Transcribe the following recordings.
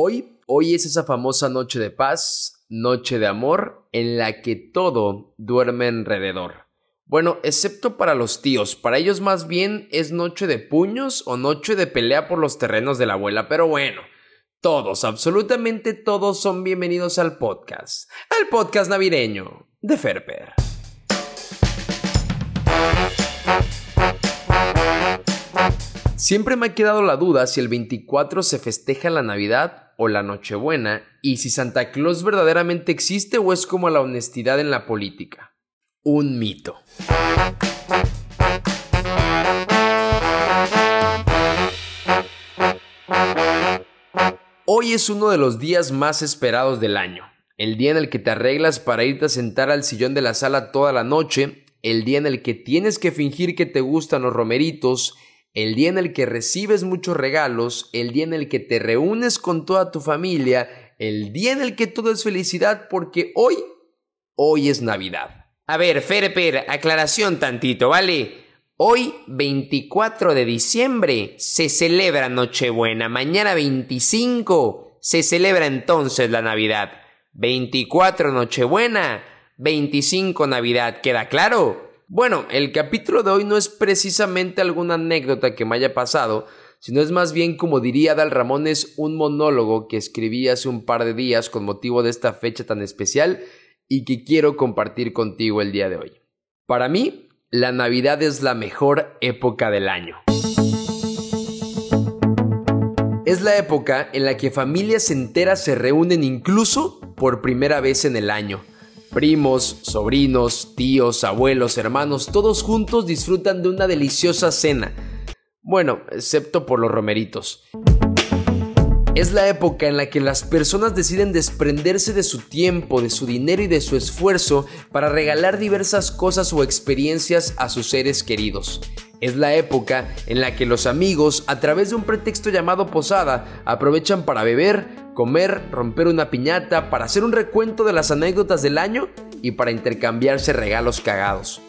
Hoy, hoy es esa famosa noche de paz, noche de amor, en la que todo duerme alrededor. Bueno, excepto para los tíos, para ellos más bien es noche de puños o noche de pelea por los terrenos de la abuela, pero bueno, todos, absolutamente todos son bienvenidos al podcast, al podcast navideño de Ferper. Siempre me ha quedado la duda si el 24 se festeja la Navidad o la Nochebuena y si Santa Claus verdaderamente existe o es como la honestidad en la política. Un mito. Hoy es uno de los días más esperados del año, el día en el que te arreglas para irte a sentar al sillón de la sala toda la noche, el día en el que tienes que fingir que te gustan los romeritos, el día en el que recibes muchos regalos, el día en el que te reúnes con toda tu familia, el día en el que todo es felicidad porque hoy, hoy es Navidad. A ver, Ferper, aclaración tantito, ¿vale? Hoy, 24 de diciembre, se celebra Nochebuena. Mañana 25 se celebra entonces la Navidad. 24 Nochebuena, 25 Navidad, ¿queda claro? Bueno, el capítulo de hoy no es precisamente alguna anécdota que me haya pasado, sino es más bien, como diría Dal Ramones, un monólogo que escribí hace un par de días con motivo de esta fecha tan especial y que quiero compartir contigo el día de hoy. Para mí, la Navidad es la mejor época del año. Es la época en la que familias enteras se reúnen incluso por primera vez en el año Primos, sobrinos, tíos, abuelos, hermanos, todos juntos disfrutan de una deliciosa cena. Bueno, excepto por los romeritos. Es la época en la que las personas deciden desprenderse de su tiempo, de su dinero y de su esfuerzo para regalar diversas cosas o experiencias a sus seres queridos. Es la época en la que los amigos, a través de un pretexto llamado posada, aprovechan para beber, comer, romper una piñata, para hacer un recuento de las anécdotas del año y para intercambiarse regalos cagados.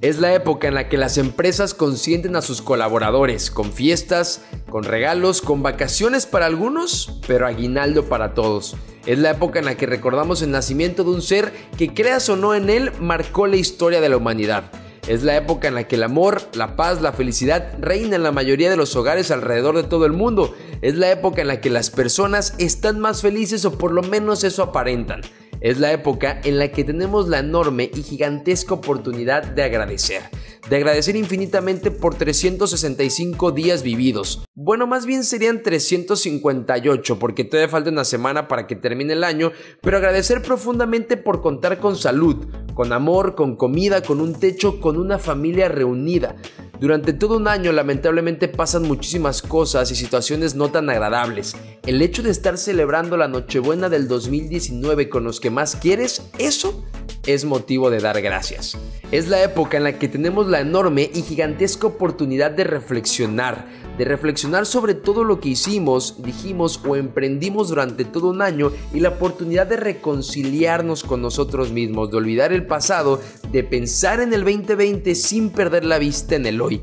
Es la época en la que las empresas consienten a sus colaboradores con fiestas, con regalos, con vacaciones para algunos, pero aguinaldo para todos. Es la época en la que recordamos el nacimiento de un ser que creas o no en él marcó la historia de la humanidad. Es la época en la que el amor, la paz, la felicidad reina en la mayoría de los hogares alrededor de todo el mundo. Es la época en la que las personas están más felices o por lo menos eso aparentan. Es la época en la que tenemos la enorme y gigantesca oportunidad de agradecer. De agradecer infinitamente por 365 días vividos. Bueno, más bien serían 358 porque todavía falta una semana para que termine el año, pero agradecer profundamente por contar con salud, con amor, con comida, con un techo, con una familia reunida. Durante todo un año lamentablemente pasan muchísimas cosas y situaciones no tan agradables. El hecho de estar celebrando la Nochebuena del 2019 con los que más quieres, eso es motivo de dar gracias. Es la época en la que tenemos la enorme y gigantesca oportunidad de reflexionar, de reflexionar sobre todo lo que hicimos, dijimos o emprendimos durante todo un año y la oportunidad de reconciliarnos con nosotros mismos, de olvidar el pasado, de pensar en el 2020 sin perder la vista en el hoy.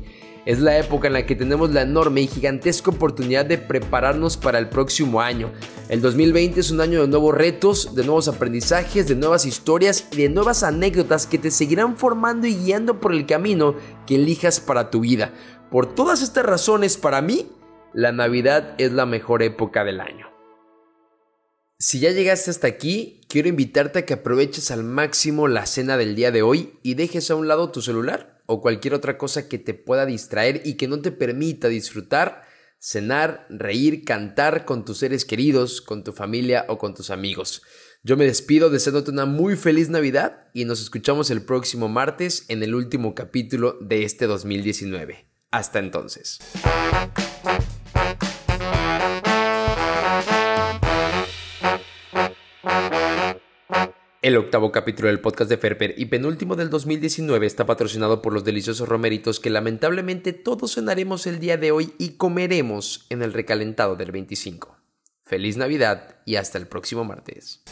Es la época en la que tenemos la enorme y gigantesca oportunidad de prepararnos para el próximo año. El 2020 es un año de nuevos retos, de nuevos aprendizajes, de nuevas historias y de nuevas anécdotas que te seguirán formando y guiando por el camino que elijas para tu vida. Por todas estas razones, para mí, la Navidad es la mejor época del año. Si ya llegaste hasta aquí, quiero invitarte a que aproveches al máximo la cena del día de hoy y dejes a un lado tu celular o cualquier otra cosa que te pueda distraer y que no te permita disfrutar, cenar, reír, cantar con tus seres queridos, con tu familia o con tus amigos. Yo me despido deseándote una muy feliz Navidad y nos escuchamos el próximo martes en el último capítulo de este 2019. Hasta entonces. El octavo capítulo del podcast de Ferper y penúltimo del 2019 está patrocinado por los deliciosos romeritos que lamentablemente todos cenaremos el día de hoy y comeremos en el recalentado del 25. Feliz Navidad y hasta el próximo martes.